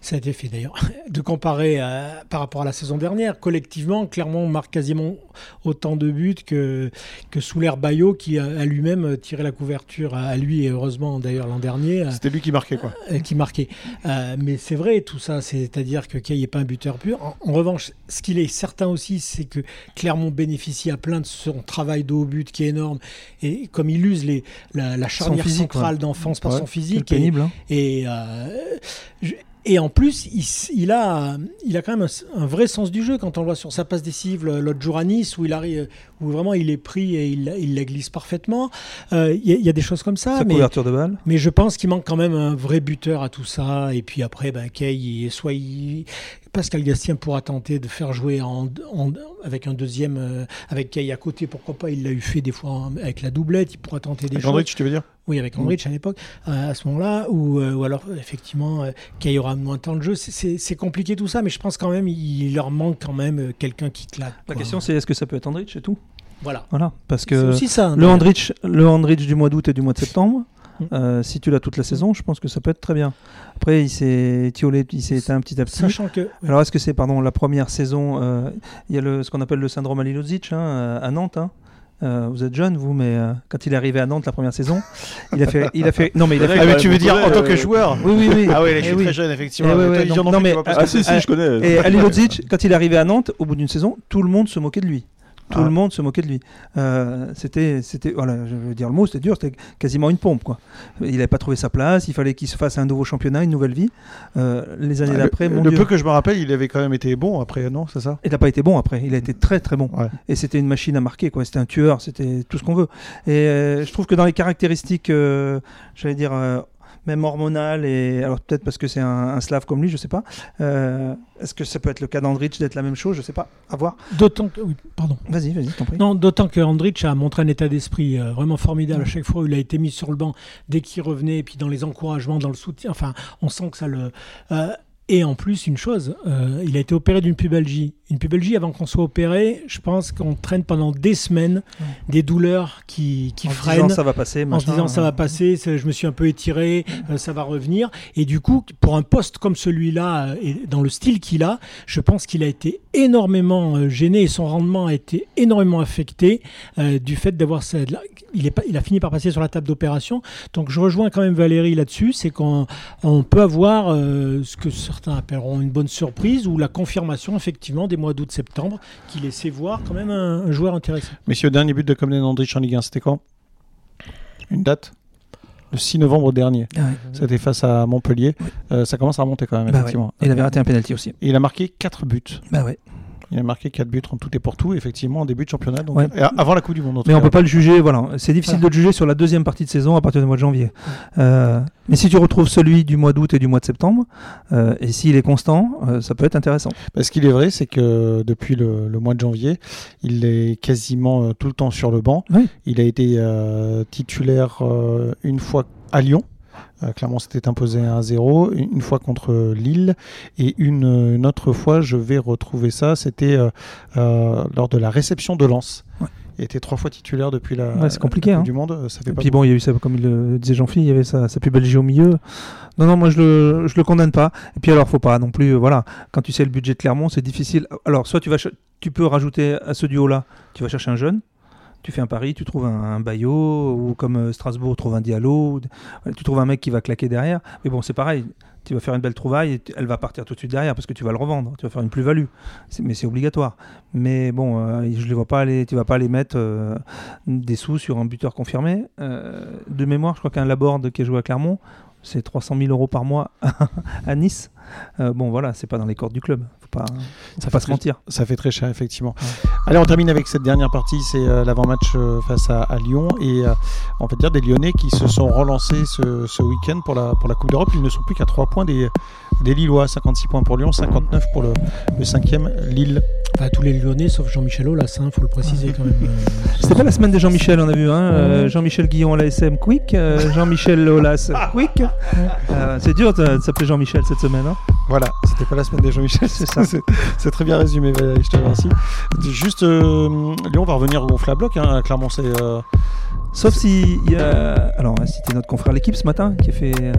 B: ça a été fait d'ailleurs, (laughs) de comparer euh, par rapport à la saison dernière. Collectivement, Clermont marque quasiment autant de buts que, que Souler Bayo, qui a, lui-même tiré la couverture à, lui, et heureusement d'ailleurs l'an dernier.
A: Euh, C'était lui qui marquait, quoi.
B: Euh, qui marquait. mais c'est vrai, tout ça, c'est-à-dire que Kay n'est pas un buteur pur. En, revanche, ce qu'il est certain aussi, c'est que Clermont bénéficie à plein de son travail de haut but qui est énorme. Et comme il use les, la, charnière centrale d'enfance par son physique.
C: Pénible, hein.
B: et, et en plus, il, a, il a quand même un, vrai sens du jeu quand on le voit sur sa passe décisive l'autre jour à Nice où il arrive, où vraiment il est pris et il, il la glisse parfaitement. Euh, il y, a des choses comme ça.
C: Sa
B: mais,
C: couverture de balle.
B: Mais je pense qu'il manque quand même un vrai buteur à tout ça. Et puis après, ben, Kay, soit il, Pascal Gastien pourra tenter de faire jouer en, avec un deuxième, euh, avec Kay à côté, pourquoi pas, il l'a eu fait des fois avec la doublette, il pourra tenter des
A: avec
B: choses.
A: Andrich, tu veux dire?
B: Oui, avec Andrich à l'époque, euh, à ce moment-là, ou, euh, ou alors effectivement, Kay aura moins de temps de jeu. C'est compliqué tout ça, mais je pense quand même il leur manque quand même quelqu'un qui claque.
C: La question c'est est-ce que ça peut être Andrich et tout?
B: Voilà.
C: Voilà, parce que
B: aussi ça,
C: le Andrich, le Andrich du mois d'août et du mois de septembre. Euh, si tu l'as toute la saison, je pense que ça peut être très bien. Après, il s'est tiolé, il s'est éteint petit à petit.
B: Sachant que.
C: Alors, est-ce que c'est, pardon, la première saison euh, Il y a le, ce qu'on appelle le syndrome Alilodzic hein, à Nantes. Hein. Euh, vous êtes jeune, vous, mais quand il est arrivé à Nantes la première saison, il a fait, il a fait, non mais il a fait.
A: Ah, mais tu veux dire en tant que joueur
C: Oui, oui, oui.
A: Ah oui, je suis eh très jeune effectivement. Eh
C: non, mais,
D: ah si, si, je connais.
C: Et Alilodzic, quand il est arrivé à Nantes, au bout d'une saison, tout le monde se moquait de lui. Tout le ah. monde se moquait de lui. Euh, c'était, c'était, voilà, je veux dire le mot, c'était dur, c'était quasiment une pompe, quoi. Il n'avait pas trouvé sa place, il fallait qu'il se fasse un nouveau championnat, une nouvelle vie. Euh, les années ah, d'après,
A: le,
C: le
A: peu que je me rappelle, il avait quand même été bon après, non, c'est ça?
C: Il n'a pas été bon après, il a été très très bon. Et c'était une machine à marquer, quoi. C'était un tueur, c'était tout ce qu'on veut. Et euh, je trouve que dans les caractéristiques, j'allais dire même hormonal, et alors peut-être parce que c'est un, slave comme lui, je sais pas. Euh, est-ce que ça peut être le cas d'Andrich d'être la même chose? Je sais pas, à voir.
B: D'autant que, oui, pardon.
C: Vas-y, vas-y, t'en prie.
B: Non, d'autant que Andrich a montré un état d'esprit euh, vraiment formidable à chaque fois où il a été mis sur le banc dès qu'il revenait, et puis dans les encouragements, dans le soutien. Enfin, on sent que ça le. Euh, et en plus, une chose, il a été opéré d'une pubalgie une pubalgie, avant qu'on soit opéré, je pense qu'on traîne pendant des semaines des douleurs qui, qui
C: en
B: freinent.
C: Disant, ça va passer.
B: en se disant ça va passer, je me suis un peu étiré, euh, ça va revenir. Et du coup, pour un poste comme celui-là, euh, et dans le style qu'il a, je pense qu'il a été énormément euh, gêné et son rendement a été énormément affecté du fait d'avoir il, est pas, il a fini par passer sur la table d'opération. Donc je rejoins quand même Valérie là-dessus, c'est qu'on on peut avoir ce que certains appelleront une bonne surprise ou la confirmation effectivement mois d'août-septembre qui laissait voir quand même un, joueur intéressant.
A: Messieurs, dernier but de Comnen Andrich en Ligue 1, c'était quand? Une date? Le 6 novembre dernier. Ah c'était face à Montpellier. Euh, ça commence à remonter quand même, bah effectivement.
C: Il avait raté un penalty aussi.
A: il a marqué 4 buts.
C: Bah ouais.
A: Il a marqué 4 buts en tout et pour tout, effectivement, en début de championnat, donc, avant la Coupe du Monde.
C: Mais on peut pas le juger, voilà. C'est difficile de le juger sur la deuxième partie de saison à partir du mois de janvier. Euh, mais si tu retrouves celui du mois d'août et du mois de septembre, euh, et s'il est constant, euh, ça peut être intéressant.
A: Ce qu'il est vrai, c'est que depuis le, mois de janvier, il est quasiment tout le temps sur le banc. Il a été titulaire une fois à Lyon. Euh, Clermont s'était imposé 1-0, une fois contre Lille, et une, autre fois, je vais retrouver ça, c'était euh, euh, lors de la réception de Lens. Il était trois fois titulaire depuis la,
C: c'est compliqué, hein.
A: du Monde. Ça fait
C: et puis bon, il y a eu ça, comme il le disait Jean-Philippe, il y avait sa, sa belle au milieu. Non, non, moi je le, je le condamne pas. Et puis alors, faut pas non plus, voilà, quand tu sais le budget de Clermont, c'est difficile. Alors, soit tu vas, tu peux rajouter à ce duo-là, tu vas chercher un jeune, tu fais un pari, tu trouves un, un Bayo, ou comme euh, Strasbourg trouve un Diallo, tu trouves un mec qui va claquer derrière. Mais bon, c'est pareil, tu vas faire une belle trouvaille, et elle va partir tout de suite derrière parce que tu vas le revendre, tu vas faire une plus-value. Mais c'est obligatoire. Mais bon, euh, je les vois pas aller, tu vas pas aller mettre euh, des sous sur un buteur confirmé. de mémoire, je crois qu'un Laborde qui a joué à Clermont, c'est 300 000 euros par mois (laughs) à Nice. bon, voilà, c'est pas dans les cordes du club pas, ça pas se mentir.
A: Ça fait très cher, effectivement. Allez, on termine avec cette dernière partie, c'est euh, l'avant-match euh, face à, Lyon. Et euh, on peut dire des Lyonnais qui se sont relancés ce, ce week-end pour la, pour la Coupe d'Europe. Ils ne sont plus qu'à 3 points des, des Lillois. 56 points pour Lyon, 59 pour le, le 5e Lille.
B: tous les Lyonnais, sauf Jean-Michel Aulas, il hein, faut le préciser quand même. (laughs)
C: C'était pas la semaine de Jean-Michel, on a vu. Hein, Jean-Michel Guillon à la SM Quick, Jean-Michel Aulas (laughs) Quick. c'est dur de s'appeler Jean-Michel cette semaine. Hein.
A: Voilà, c'était pas la semaine de Jean-Michel, c'est (laughs) ça. c'est très bien résumé, je te remercie. Juste, euh, Lyon va revenir gonfler à bloc, hein, clairement. C'est, euh,
C: Sauf si. Y a... Alors, c'était notre confrère l'équipe ce matin qui, a fait, euh,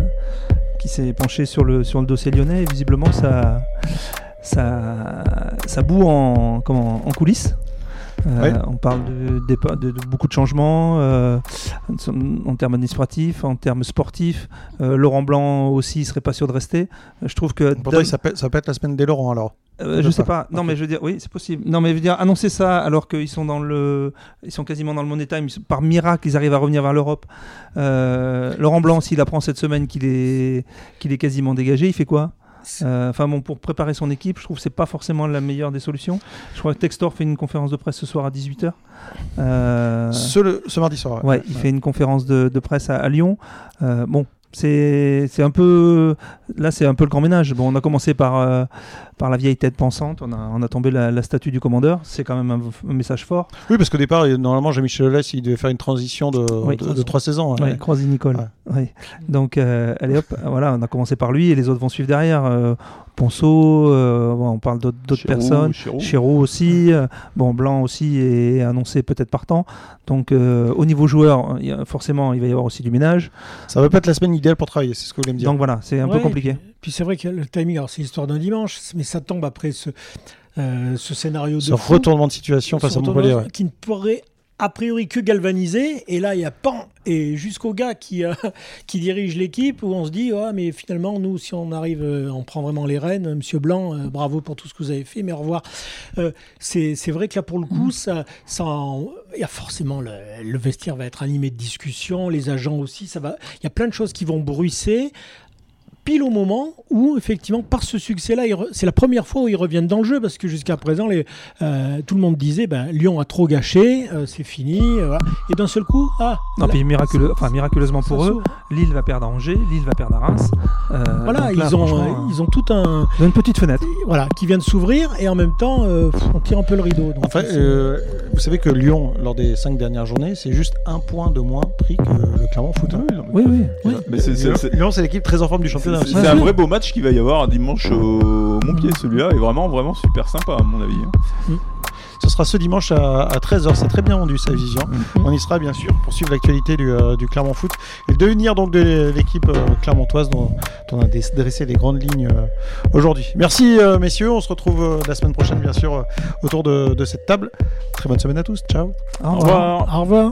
C: qui s'est penché sur le, sur le dossier lyonnais et visiblement ça, ça, ça boue en, comment, en coulisses. Euh, on parle de, beaucoup de changements euh, en termes administratifs, en termes sportifs. Euh, Laurent Blanc aussi serait pas sûr de rester. Je trouve que
A: ça, peut, être la semaine des Laurent alors.
C: Je sais pas. Non, mais je veux dire, oui, c'est possible. Non, mais je veux dire, annoncer ça alors qu'ils sont dans le, ils sont quasiment dans le money time. Par miracle, ils arrivent à revenir vers l'Europe. Laurent Blanc, s'il apprend cette semaine qu'il est, qu'il est quasiment dégagé, il fait quoi? Euh, enfin bon, pour préparer son équipe, je trouve que c'est pas forcément la meilleure des solutions. Je crois que Textor fait une conférence de presse ce soir à 18h.
A: Euh, ce, mardi soir.
C: Ouais, il fait une conférence de, presse à, Lyon. Euh, bon, c'est un peu là c'est un peu le grand ménage. Bon on a commencé par euh, par la vieille tête pensante. On a, on a tombé la, statue du commandeur. C'est quand même un, message fort.
A: Oui parce qu'au départ normalement Jean-Michel Aulas il devait faire une transition de, de, trois saisons
C: hein. oui, Nicole. Donc euh, allez hop voilà on a commencé par lui et les autres vont suivre derrière. Euh, Ponceau, euh, on parle d'autres personnes, Chéreau aussi, euh, bon Blanc aussi est annoncé peut-être partant. Donc euh, au niveau joueur, forcément il va y avoir aussi du ménage.
A: Ça va pas être la semaine idéale pour travailler, c'est ce que vous voulez me dire.
C: Donc voilà, c'est un peu compliqué.
B: Puis, c'est vrai que le timing, alors c'est l'histoire d'un dimanche, mais ça tombe après ce, ce scénario de
A: ce retournement de situation face à Montpellier,
B: qui ne pourrait a priori que galvanisé. Et là, il y a pan et jusqu'au gars qui, euh, (laughs) qui dirige l'équipe où on se dit ah, mais finalement, nous, si on arrive, euh, on prend vraiment les rênes. Monsieur Blanc, euh, bravo pour tout ce que vous avez fait, mais au revoir. c'est vrai que là, pour le coup, ça, ça il y a forcément le, le, vestiaire va être animé de discussions, les agents aussi. Ça va, il y a plein de choses qui vont bruisser pile au moment où, effectivement, par ce succès-là, c'est la première fois où ils reviennent dans le jeu, parce que jusqu'à présent, les, euh, tout le monde disait ben, Lyon a trop gâché, euh, c'est fini. Euh, et d'un seul coup, ah.
C: Non, puis miraculeux, enfin, miraculeusement pour eux, Lille va perdre à Angers, Lille va perdre à Reims.
B: voilà, ils, ont, ils ont tout un.
C: Une petite fenêtre.
B: Voilà, qui vient de s'ouvrir, et en même temps, on tire un peu le rideau.
A: Donc, en vous savez que Lyon, lors des cinq dernières journées, c'est juste un point de moins pris que le Clermont Foot.
C: Oui, oui. oui.
A: Mais Lyon, c'est l'équipe très en forme du championnat.
D: C'est un vrai beau match qu'il va y avoir dimanche au Montpied. Celui-là est vraiment, vraiment super sympa, à mon avis. Hein. Mm.
A: Ce sera ce dimanche à, 13h. C'est très bien vendu, sa vision. Mm. On y sera, bien sûr, pour suivre l'actualité du, euh, Clermont Foot et le devenir donc de l'équipe euh, clermontoise dont, on a dressé les grandes lignes euh, aujourd'hui. Merci, messieurs. On se retrouve la semaine prochaine, bien sûr, autour de, de, cette table. Très bonne semaine à tous. Ciao.
B: Au revoir. Au revoir.